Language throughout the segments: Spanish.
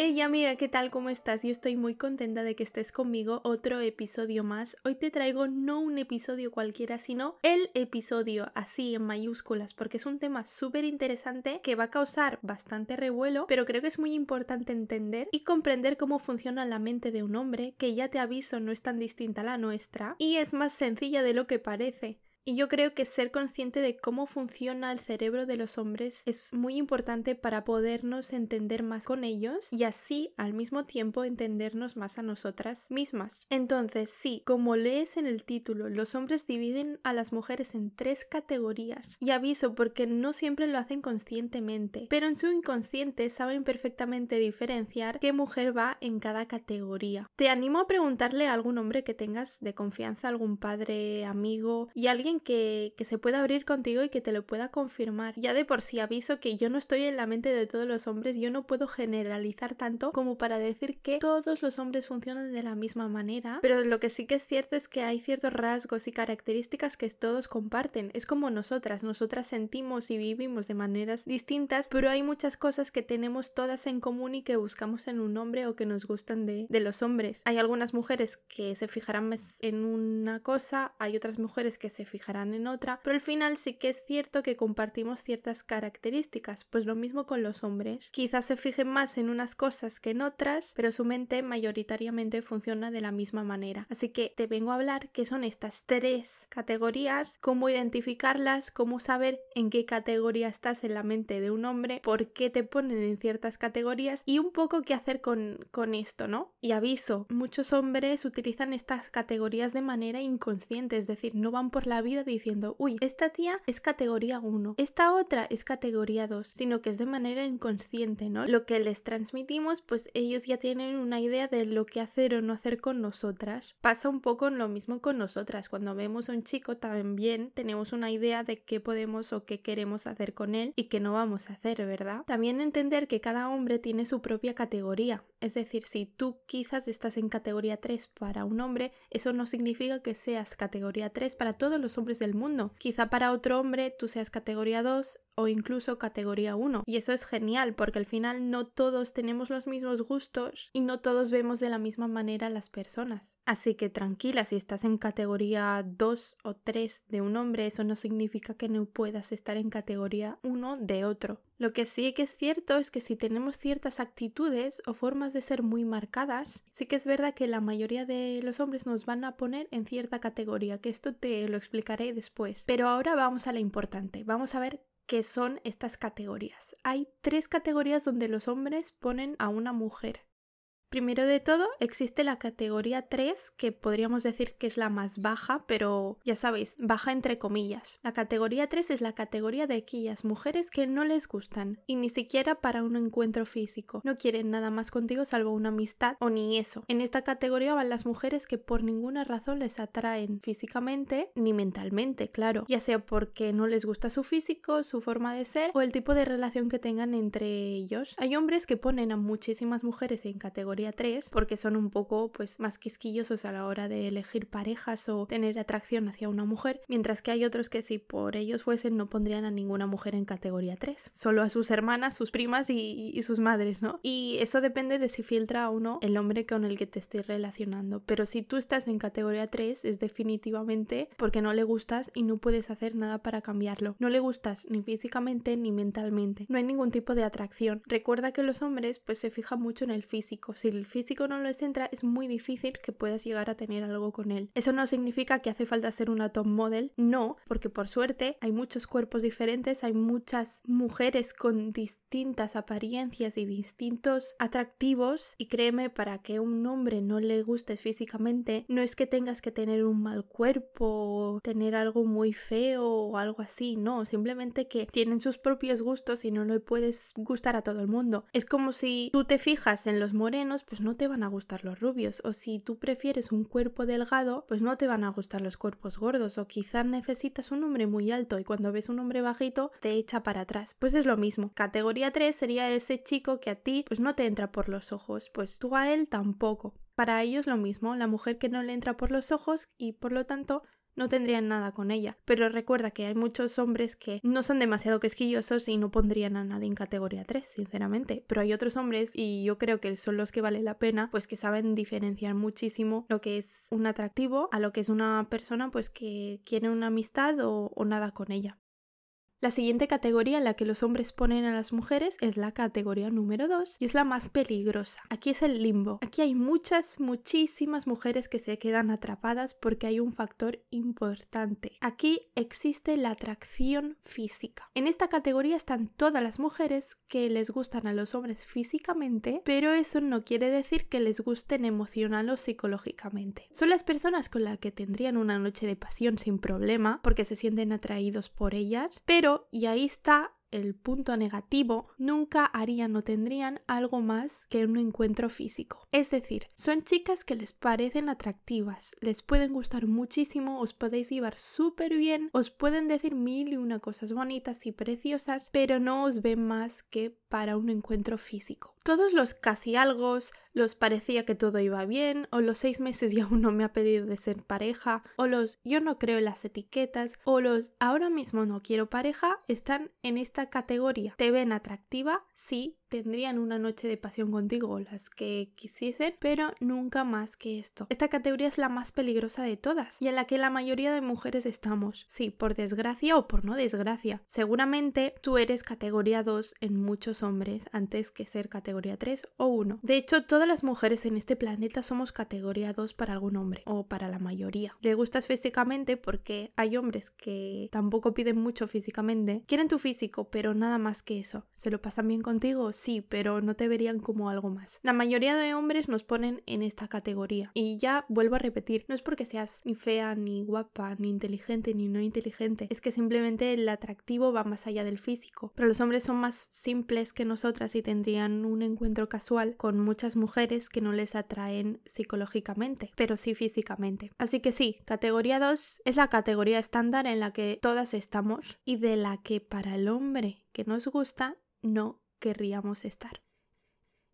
Hey amiga, ¿qué tal? ¿Cómo estás? Yo estoy muy contenta de que estés conmigo otro episodio más. Hoy te traigo no un episodio cualquiera, sino el episodio así en mayúsculas, porque es un tema súper interesante que va a causar bastante revuelo, pero creo que es muy importante entender y comprender cómo funciona la mente de un hombre, que ya te aviso no es tan distinta a la nuestra, y es más sencilla de lo que parece. Y yo creo que ser consciente de cómo funciona el cerebro de los hombres es muy importante para podernos entender más con ellos y así al mismo tiempo entendernos más a nosotras mismas. Entonces, sí, como lees en el título, los hombres dividen a las mujeres en tres categorías. Y aviso porque no siempre lo hacen conscientemente, pero en su inconsciente saben perfectamente diferenciar qué mujer va en cada categoría. Te animo a preguntarle a algún hombre que tengas de confianza, algún padre, amigo y alguien que, se pueda abrir contigo y que te lo pueda confirmar. Ya de por sí aviso que yo no estoy en la mente de todos los hombres, yo no puedo generalizar tanto como para decir que todos los hombres funcionan de la misma manera, pero lo que sí que es cierto es que hay ciertos rasgos y características que todos comparten. Es como nosotras, nosotras sentimos y vivimos de maneras distintas, pero hay muchas cosas que tenemos todas en común y que buscamos en un hombre o que nos gustan de, de los hombres. Hay algunas mujeres que se fijarán en una cosa, hay otras mujeres que se fijarán en otra, pero al final sí que es cierto que compartimos ciertas características, pues lo mismo con los hombres. Quizás se fijen más en unas cosas que en otras, pero su mente mayoritariamente funciona de la misma manera. Así que te vengo a hablar qué son estas tres categorías, cómo identificarlas, cómo saber en qué categoría estás en la mente de un hombre, por qué te ponen en ciertas categorías y un poco qué hacer con, con esto, ¿no? Y aviso, muchos hombres utilizan estas categorías de manera inconsciente, es decir, no van por la vida diciendo, uy, esta tía es categoría 1, esta otra es categoría 2, sino que es de manera inconsciente, ¿no? Lo que les transmitimos, pues ellos ya tienen una idea de lo que hacer o no hacer con nosotras. Pasa un poco lo mismo con nosotras. Cuando vemos a un chico también tenemos una idea de qué podemos o qué queremos hacer con él y qué no vamos a hacer, ¿verdad? También entender que cada hombre tiene su propia categoría. Es decir, si tú quizás estás en categoría 3 para un hombre, eso no significa que seas categoría 3 para todos los hombres del mundo. Quizá para otro hombre tú seas categoría 2 o incluso categoría 1. Y eso es genial porque al final no todos tenemos los mismos gustos y no todos vemos de la misma manera a las personas. Así que tranquila, si estás en categoría 2 o 3 de un hombre, eso no significa que no puedas estar en categoría 1 de otro. Lo que sí que es cierto es que si tenemos ciertas actitudes o formas de ser muy marcadas, sí que es verdad que la mayoría de los hombres nos van a poner en cierta categoría, que esto te lo explicaré después. Pero ahora vamos a lo importante, vamos a ver qué son estas categorías. Hay tres categorías donde los hombres ponen a una mujer. Primero de todo, existe la categoría 3, que podríamos decir que es la más baja, pero ya sabéis, baja entre comillas. La categoría 3 es la categoría de aquellas mujeres que no les gustan, y ni siquiera para un encuentro físico. No quieren nada más contigo salvo una amistad o ni eso. En esta categoría van las mujeres que por ninguna razón les atraen físicamente ni mentalmente, claro, ya sea porque no les gusta su físico, su forma de ser o el tipo de relación que tengan entre ellos. Hay hombres que ponen a muchísimas mujeres en categoría 3 porque son un poco pues más quisquillosos a la hora de elegir parejas o tener atracción hacia una mujer, mientras que hay otros que si por ellos fuesen no pondrían a ninguna mujer en categoría 3, solo a sus hermanas, sus primas y, sus madres, ¿no? Y eso depende de si filtra o no el hombre con el que te estés relacionando, pero si tú estás en categoría 3 es definitivamente porque no le gustas y no puedes hacer nada para cambiarlo. No le gustas ni físicamente ni mentalmente. No hay ningún tipo de atracción. Recuerda que los hombres pues se fijan mucho en el físico. Si el físico no les entra, es muy difícil que puedas llegar a tener algo con él. Eso no significa que hace falta ser una top model, no, porque por suerte hay muchos cuerpos diferentes, hay muchas mujeres con distintas apariencias y distintos atractivos y créeme, para que un hombre no le gustes físicamente, no es que tengas que tener un mal cuerpo, tener algo muy feo o algo así, no, simplemente que tienen sus propios gustos y no le puedes gustar a todo el mundo. Es como si tú te fijas en los morenos pues no te van a gustar los rubios. O si tú prefieres un cuerpo delgado, pues no te van a gustar los cuerpos gordos. O quizás necesitas un hombre muy alto y cuando ves un hombre bajito te echa para atrás. Pues es lo mismo. Categoría 3 sería ese chico que a ti pues no te entra por los ojos, pues tú a él tampoco. Para ellos lo mismo, la mujer que no le entra por los ojos y por lo tanto no tendrían nada con ella. Pero recuerda que hay muchos hombres que no son demasiado quisquillosos y no pondrían a nadie en categoría 3, sinceramente. Pero hay otros hombres, y yo creo que son los que vale la pena, pues que saben diferenciar muchísimo lo que es un atractivo a lo que es una persona pues que quiere una amistad o, o nada con ella. La siguiente categoría en la que los hombres ponen a las mujeres es la categoría número 2 y es la más peligrosa. Aquí es el limbo. Aquí hay muchas, muchísimas mujeres que se quedan atrapadas porque hay un factor importante. Aquí existe la atracción física. En esta categoría están todas las mujeres que les gustan a los hombres físicamente, pero eso no quiere decir que les gusten emocional o psicológicamente. Son las personas con las que tendrían una noche de pasión sin problema porque se sienten atraídos por ellas, y ahí está el punto negativo, nunca harían o tendrían algo más que un encuentro físico. Es decir, son chicas que les parecen atractivas, les pueden gustar muchísimo, os podéis llevar súper bien, os pueden decir mil y una cosas bonitas y preciosas, pero no os ven más que para un encuentro físico. Todos los casi algo, los parecía que todo iba bien, o los seis meses y aún no me ha pedido de ser pareja, o los yo no creo en las etiquetas, o los ahora mismo no quiero pareja, están en esta categoría. ¿Te ven atractiva? Sí, tendrían una noche de pasión contigo las que quisiesen, pero nunca más que esto. Esta categoría es la más peligrosa de todas y en la que la mayoría de mujeres estamos. Sí, por desgracia o por no desgracia. Seguramente tú eres categoría 2 en muchos hombres antes que ser categoría 3 o 1. De hecho, todas las mujeres en este planeta somos categoría 2 para algún hombre o para la mayoría. Le gustas físicamente porque hay hombres que tampoco piden mucho físicamente, quieren tu físico, pero nada más que eso. Se lo pasan bien contigo, sí, pero no te verían como algo más. La mayoría de hombres nos ponen en esta categoría. Y ya vuelvo a repetir, no es porque seas ni fea, ni guapa, ni inteligente, ni no inteligente. Es que simplemente el atractivo va más allá del físico. Pero los hombres son más simples que nosotras y tendrían un encuentro casual con muchas mujeres que no les atraen psicológicamente, pero sí físicamente. Así que sí, categoría 2 es la categoría estándar en la que todas estamos y de la que para el hombre que nos gusta no querríamos estar.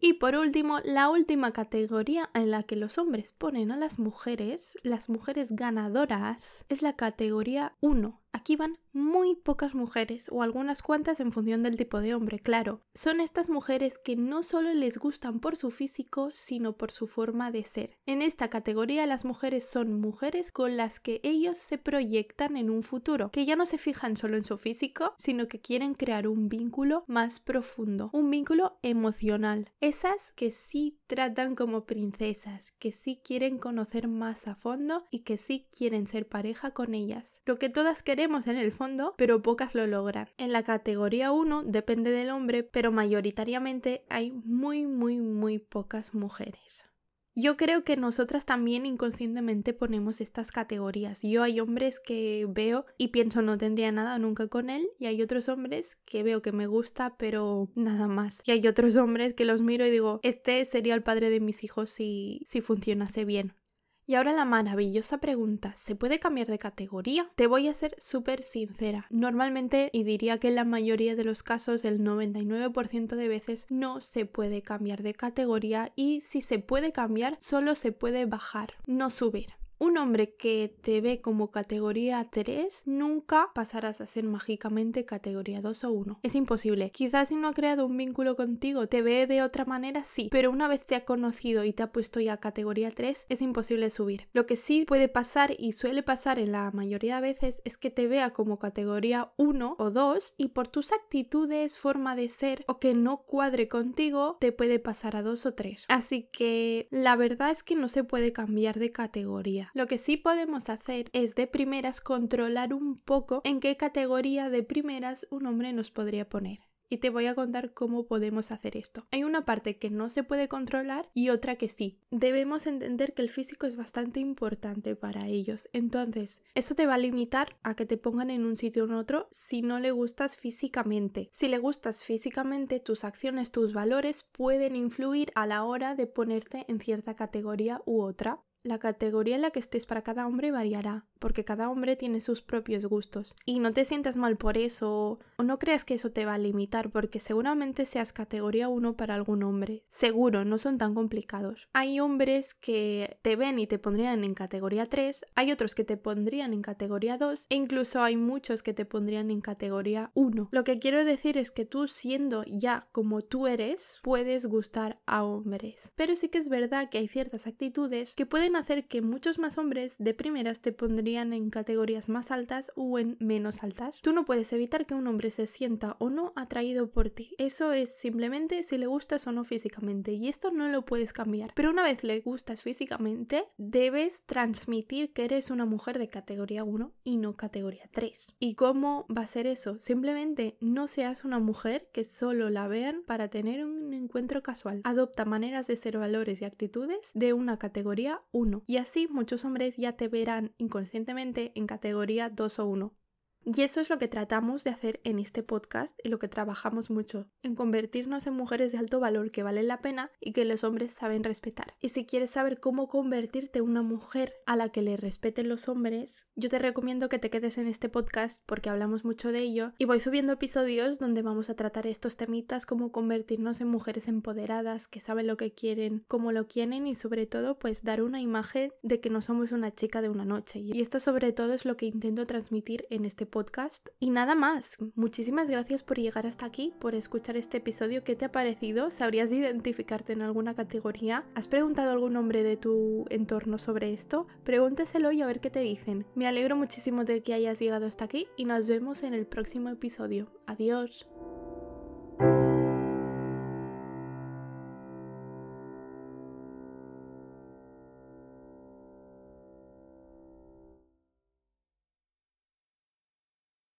Y por último, la última categoría en la que los hombres ponen a las mujeres, las mujeres ganadoras, es la categoría 1, Aquí van muy pocas mujeres o algunas cuantas en función del tipo de hombre, claro. Son estas mujeres que no solo les gustan por su físico, sino por su forma de ser. En esta categoría las mujeres son mujeres con las que ellos se proyectan en un futuro, que ya no se fijan solo en su físico, sino que quieren crear un vínculo más profundo, un vínculo emocional. Esas que sí tratan como princesas, que sí quieren conocer más a fondo y que sí quieren ser pareja con ellas. Lo que todas queremos en el fondo, pero pocas lo logran. En la categoría 1 depende del hombre, pero mayoritariamente hay muy, muy, muy pocas mujeres. Yo creo que nosotras también inconscientemente ponemos estas categorías. Yo hay hombres que veo y pienso no tendría nada nunca con él y hay otros hombres que veo que me gusta pero nada más. Y hay otros hombres que los miro y digo, este sería el padre de mis hijos si, si funcionase bien. Y ahora la maravillosa pregunta, ¿se puede cambiar de categoría? Te voy a ser súper sincera. Normalmente, y diría que en la mayoría de los casos, el 99% de veces, no se puede cambiar de categoría y si se puede cambiar, solo se puede bajar, no subir. Un hombre que te ve como categoría 3 nunca pasarás a ser mágicamente categoría 2 o 1. Es imposible. Quizás si no ha creado un vínculo contigo, te ve de otra manera, sí, pero una vez te ha conocido y te ha puesto ya categoría 3, es imposible subir. Lo que sí puede pasar y suele pasar en la mayoría de veces es que te vea como categoría 1 o 2 y por tus actitudes, forma de ser o que no cuadre contigo, te puede pasar a 2 o 3. Así que la verdad es que no se puede cambiar de categoría. Lo que sí podemos hacer es de primeras controlar un poco en qué categoría de primeras un hombre nos podría poner y te voy a contar cómo podemos hacer esto. Hay una parte que no se puede controlar y otra que sí. Debemos entender que el físico es bastante importante para ellos, entonces eso te va a limitar a que te pongan en un sitio o en otro si no le gustas físicamente. Si le gustas físicamente, tus acciones, tus valores pueden influir a la hora de ponerte en cierta categoría u otra. La categoría en la que estés para cada hombre variará, porque cada hombre tiene sus propios gustos. Y no te sientas mal por eso, no creas que eso te va a limitar, porque seguramente seas categoría 1 para algún hombre. Seguro, no son tan complicados. Hay hombres que te ven y te pondrían en categoría 3, hay otros que te pondrían en categoría 2, e incluso hay muchos que te pondrían en categoría 1. Lo que quiero decir es que tú siendo ya como tú eres, puedes gustar a hombres. Pero sí que es verdad que hay ciertas actitudes que pueden hacer que muchos más hombres de primeras te pondrían en categorías más altas o en menos altas. Tú no puedes evitar que un hombre se sienta o no atraído por ti. Eso es simplemente si le gustas o no físicamente y esto no lo puedes cambiar. Pero una vez le gustas físicamente, debes transmitir que eres una mujer de categoría 1 y no categoría 3. ¿Y cómo va a ser eso? Simplemente no seas una mujer que solo la vean para tener un encuentro casual. Adopta maneras de ser valores y actitudes de una categoría 1 y así muchos hombres ya te verán inconscientemente en categoría 2 o 1. Y eso es lo que tratamos de hacer en este podcast y lo que trabajamos mucho, en convertirnos en mujeres de alto valor que valen la pena y que los hombres saben respetar. Y si quieres saber cómo convertirte en una mujer a la que le respeten los hombres, yo te recomiendo que te quedes en este podcast porque hablamos mucho de ello y voy subiendo episodios donde vamos a tratar estos temitas como convertirnos en mujeres empoderadas, que saben lo que quieren, cómo lo quieren y sobre todo pues dar una imagen de que no somos una chica de una noche. Y esto sobre todo es lo que intento transmitir en este podcast Y nada más, muchísimas gracias por llegar hasta aquí, por escuchar este episodio. ¿Qué te ha parecido? ¿Sabrías identificarte en alguna categoría? ¿Has preguntado a algún hombre de tu entorno sobre esto? Pregúntaselo y a ver qué te dicen. Me alegro muchísimo de que hayas llegado hasta aquí y nos vemos en el próximo episodio. Adiós.